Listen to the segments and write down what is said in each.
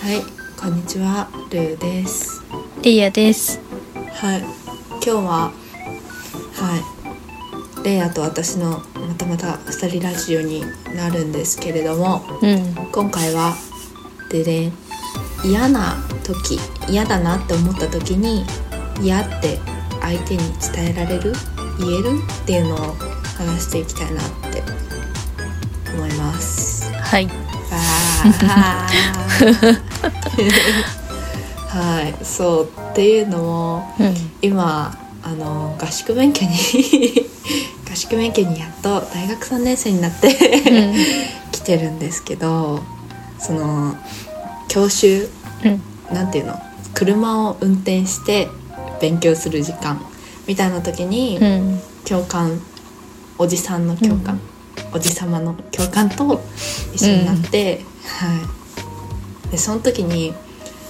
はい、こんにちは、ルーです。リヤです。はい、今日は、はい、レイヤと私のまたまた二人ラジオになるんですけれども、うん。今回は、でで嫌な時、嫌だなって思った時に、嫌って相手に伝えられる、言える？っていうのを話していきたいなって思います。はい。はいそうっていうのもうん。今あの合宿免許に 合宿免許にやっと大学3年生になって来てるんですけどその教習うん。なんていうの車を運転して勉強する時間みたいな時に、うん。教官おじさんの教官、おじさまの教官と一緒になって、はい。でその時に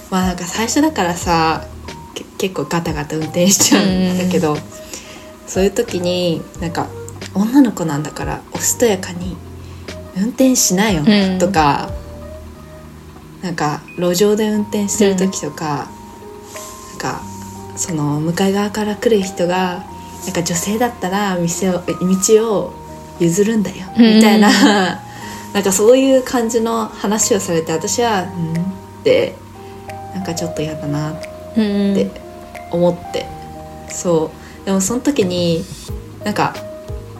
まあなんか最初だからさけ結構ガタガタ運転しちゃうんだけど、そういう時になんか女の子なんだからおしとやかに運転しなようん。とか、なんか路上で運転してる時とか、なんかその向かい側から来る人がなんか女性だったら店を道を譲るんだようん。みたいな、なんかそういう感じの話をされて私は「うん?」ってなんかちょっと嫌だなっうん。て思って、そう。でもその時になんか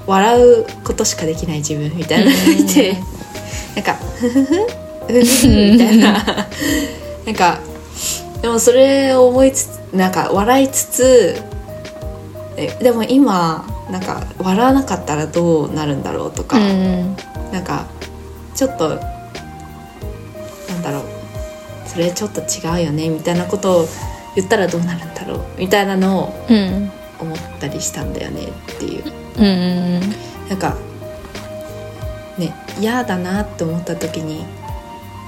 笑うことしかできない自分みたいなのがいて、なんか「ふふふみたいな。なんかでもそれを思いつつなんか笑いつつえでも今なんか笑わなかったらどうなるんだろうとか、うん。なんかちょっとなんだろうそれちょっと違うよねみたいなことを言ったらどうなるんだろうみたいなのをうん。思ったりしたんだよねっていううん。なんかね嫌だなって思った時に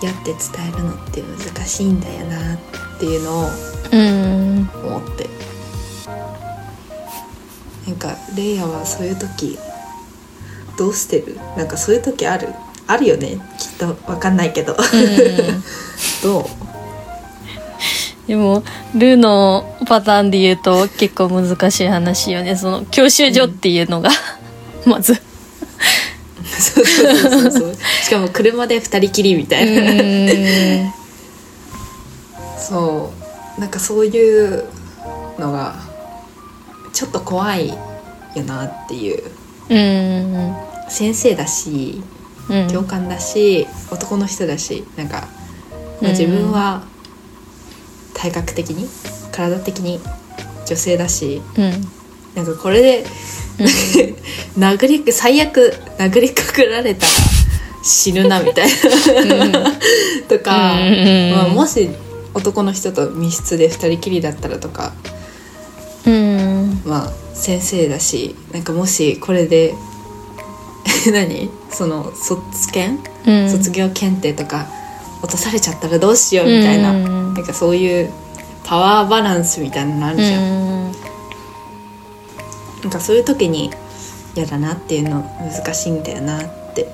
嫌って伝えるのって難しいんだよなっていうのをうん。思ってなんかレイヤはそういう時どうしてる？なんかそういう時ある？あるよね？きっとわかんないけど。どう？でも、ルーのパターンで言うと結構難しい話よね。その、教習所っていうのが、まず。そうそうそうそう。しかも車で二人きりみたういな、ん。そう。なんかそういうのがちょっと怖いよなっていううん。先生だしうん。教官だし、男の人だしなんか、まあ、うん自分は体格的に体的に女性だしうん。なんかこれで 殴り最悪殴りかかられたら死ぬなみたいな とか、うんまあ、もし男の人と密室で二人きりだったらとかうん。まあ先生だしなんかもしこれで 何？その卒検、うん。卒業検定とか落とされちゃったらどうしようみたいな、うんなんかそういうパワーバランスみたいなのあるじゃん、うん。なんかそういう時に嫌だなっていうの難しいんだよなって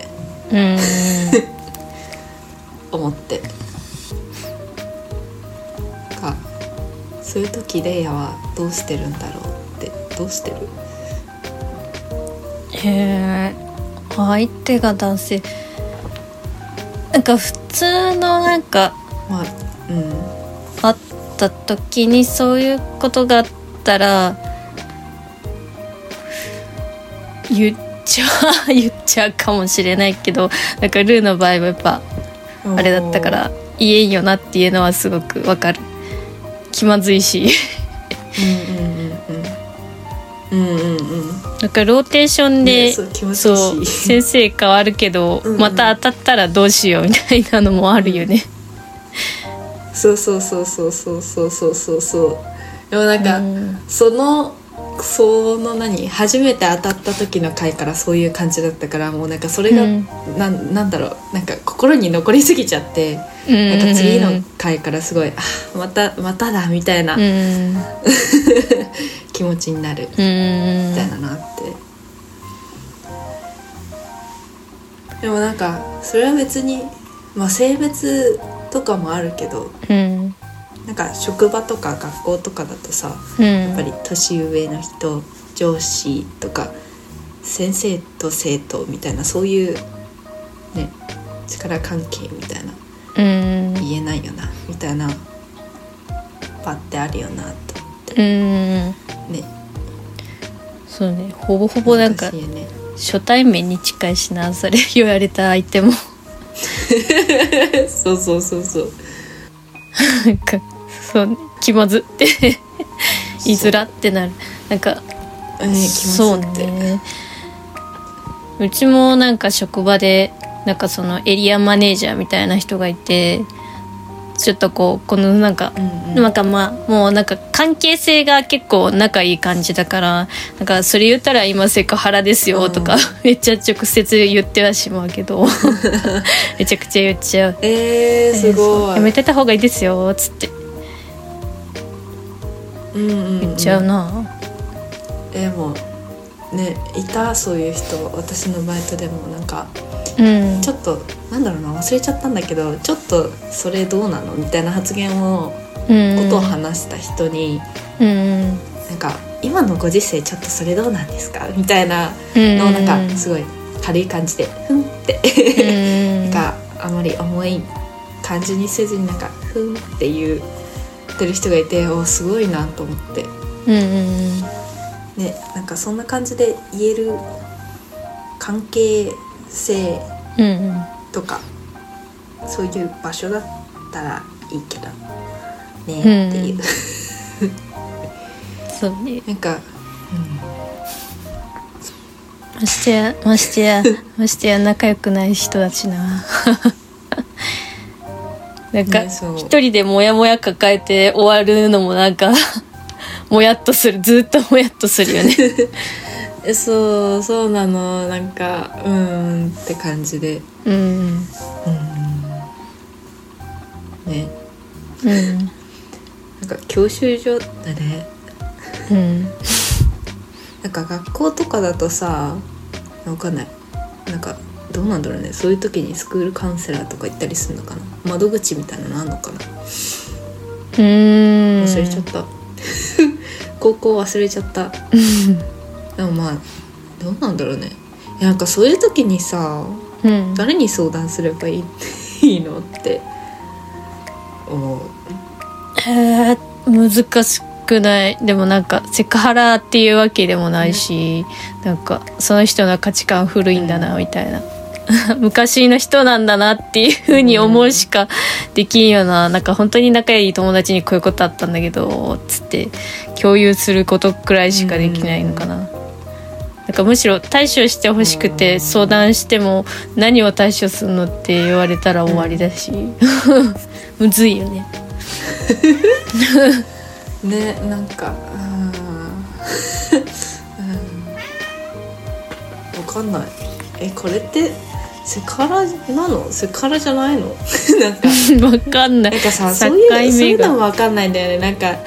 うん。思ってなんかそういう時レイヤはどうしてるんだろう？どうしてる？へえ相手が男性。なんか普通のなんかまあうん。あった時にそういうことがあったら言っちゃう 言っちゃうかもしれないけどなんかルーの場合はやっぱあれだったから言えんよなっていうのはすごくわかる。気まずいし。うんうんうんうんうん。なんかローテーションで、ねそう気持ちいい。しそう先生変わるけどうんうん。また当たったらどうしようみたいなのもあるよね。そうそうそうそうそうそうそうそうそう。でもなんか、うん。そのその何？初めて当たった時の回からそういう感じだったからもうなんかそれが、うん。なんなんだろう。なんか心に残りすぎちゃって、うんなんか次の回からすごいあまたまただみたいな。うん 気持ちになるうん。みたいななって、でもなんかそれは別に、まあ、性別とかもあるけどうん。なんか職場とか学校とかだとさうん。やっぱり年上の人上司とか先生と生徒みたいなそういうね力関係みたいなうん。言えないよなみたいな場ってあるよなとうん。ね。そうね。ほぼほぼなんかね。初対面に近いしなそれ言われた相手も。そうそうそうそう。なんかそうね。気まずって。言いづらってなる。なんかね気持ちそうって、ね。うちもなんか職場でなんかそのエリアマネージャーみたいな人がいてちょっとこうこのなんか、うんうん。なんかまあもうなんか関係性が結構仲いい感じだからなんかそれ言ったら今セクハラですよとか、うん。めっちゃ直接言ってはしまうけど めちゃくちゃ言っちゃう。えー、すごい。やめてた方がいいですよつって。うんうんうん。言っちゃうな、えでもねいたそういう人私のバイトでもなんかうん。ちょっとなんだろうな忘れちゃったんだけどちょっとそれどうなのみたいな発言をうん。ことを話した人に、うんなんか今のご時世ちょっとそれどうなんですか？みたいなうんのをなんかすごい軽い感じでふんって。うんなんかあまり重い感じにせずになんかふんって言ってる人がいておすごいなと思って。うんうんねなんかそんな感じで言える関係性うんうんとかそういう場所だったらいいけどねうんっていう、そうね。なんか、ましてやましてや ましてや仲良くない人だしな。なんか一人でモヤモヤ抱えて終わるのもなんかもやっとする。ずっともやっとするよね。うん、そうそうなの。なんかうーんって感じで。うん。うん。ね。うん。なんか教習所だね。うん。なんか学校とかだとさわかんない。なんかどうなんだろうね。そういう時にスクールカウンセラーとか行ったりするのかな。窓口みたいなのあんのかな。うん。忘れちゃった高校忘れちゃった。でもまあどうなんだろうね。いやなんかそういう時にさうん。誰に相談すればいいいいのって思う。えー難しくない。でもなんかセクハラっていうわけでもないし、なんかその人の価値観古いんだなみたいな 昔の人なんだなっていうふうに思うしかできんよななんか本当に仲いい友達にこういうことあったんだけどつって共有することくらいしかできないのかな。なんかむしろ対処してほしくて相談しても何を対処するのって言われたら終わりだし。むずいよね。ねなんかうん うん。わかんない。えこれってセクハラなの？セクハラじゃないの？なんか。わかんない。なんかさ境そういう目そういうのがもわかんないんだよね。なんか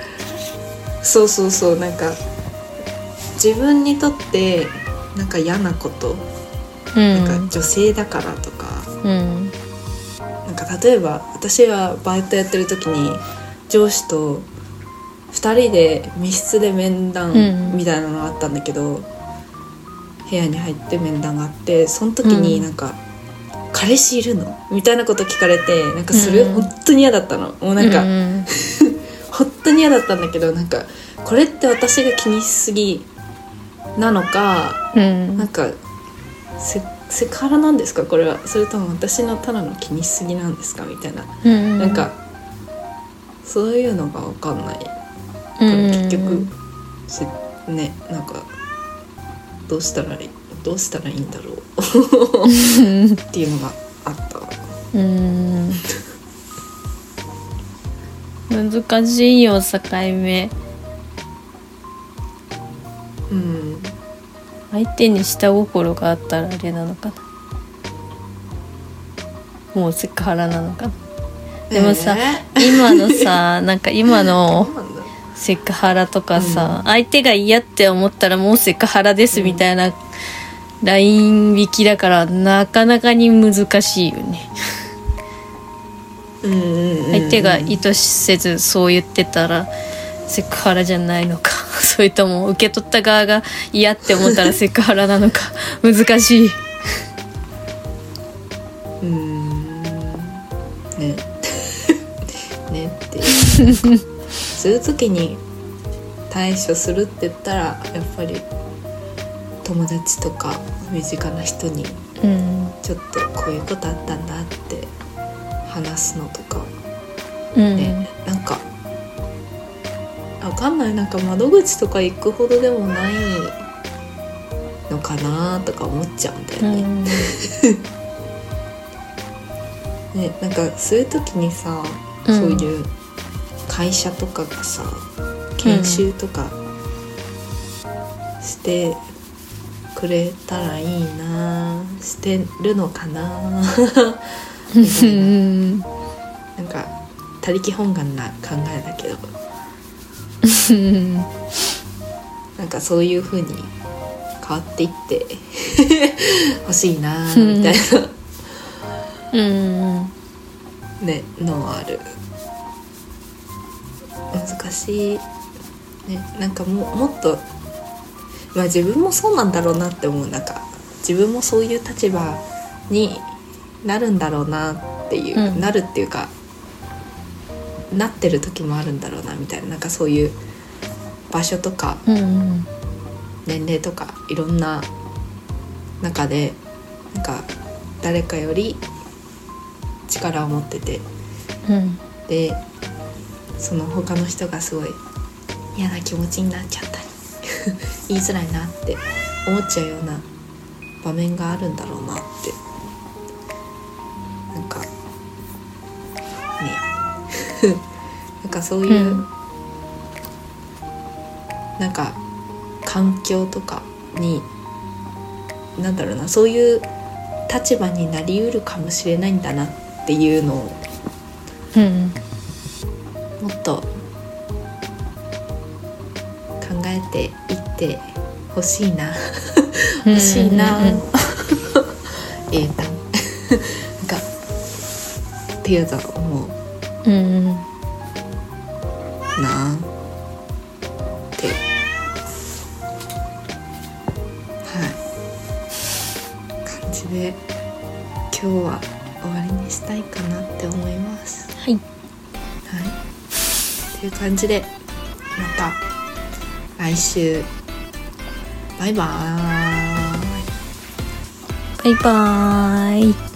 そうそうそう。なんか自分にとってなんか嫌なこと、うん。なんか女性だからとか。うん。なんか例えば私はバイトやってる時に上司と2人で密室で面談うん。みたいなのがあったんだけど、部屋に入って面談があってその時にうん。なんか「彼氏いるの?」みたいなこと聞かれてなんかそれうん本当に嫌だったの。もうなんか、うん 本当に嫌だったんだけどなんかこれって私が気にしすぎなのかうん。なんかセセクハラなんですか？これは。それとも私のただの気にしすぎなんですか？みたいな。うんなんかそういうのが分かんない。からうん結局せねなんかどうしたらいいどうしたらいいんだろうっていうのがあった。うん。難しいよ境目。うん。相手に下心があったらあれなのかな。もうセクハラなのかな。でもさ、今のさ なんか今のセクハラとかさ、相手が嫌って思ったらもうセクハラですみたいなライン引きだからなかなかに難しいよね。うんうんうん相手が意図せずそう言ってたらセクハラじゃないのか。それとも受け取った側が嫌って思ったら セクハラなのか。難しい。うん。ね。ねってそういう時に対処するって言ったらやっぱり友達とか身近な人にうんちょっとこういうことあったんだって話すのとか。うん、ね、なんかわかんない。なんか窓口とか行くほどでもないのかなとか思っちゃうんだよね。うん。ねなんかそういう時にさ、うん。そういう会社とかがさ研修とかしてくれたらいいなしてるのかな みたな。んなんか他力本願な考えだけどうんなんかそういう風に変わっていって欲しいなうんみたいうんなねのはある難しいねなんかももっとまあ自分もそうなんだろうなって思うなんか。自分もそういう立場になるんだろうなっていう、うん。なるっていうかなってる時もあるんだろうなみたいななんかそういう場所とかうん。年齢とかいろんな中でなんか誰かより力を持っててうん。でその他の人がすごい嫌な気持ちになっちゃったり 言いづらいなって思っちゃうような場面があるんだろうなって。なんかね。なんかそういう、うん。なんか環境とかになんだろうなそういう立場になりうるかもしれないんだなっていうのをうん。もっとえていってほしいな欲しいな、うんうんうん。英単な。んかっていうのは思う。うんなって。はい。感じで今日は終わりにしたいかなって思います。はい。はい。っていう感じでまた来週。バイバーイ。バイバーイ。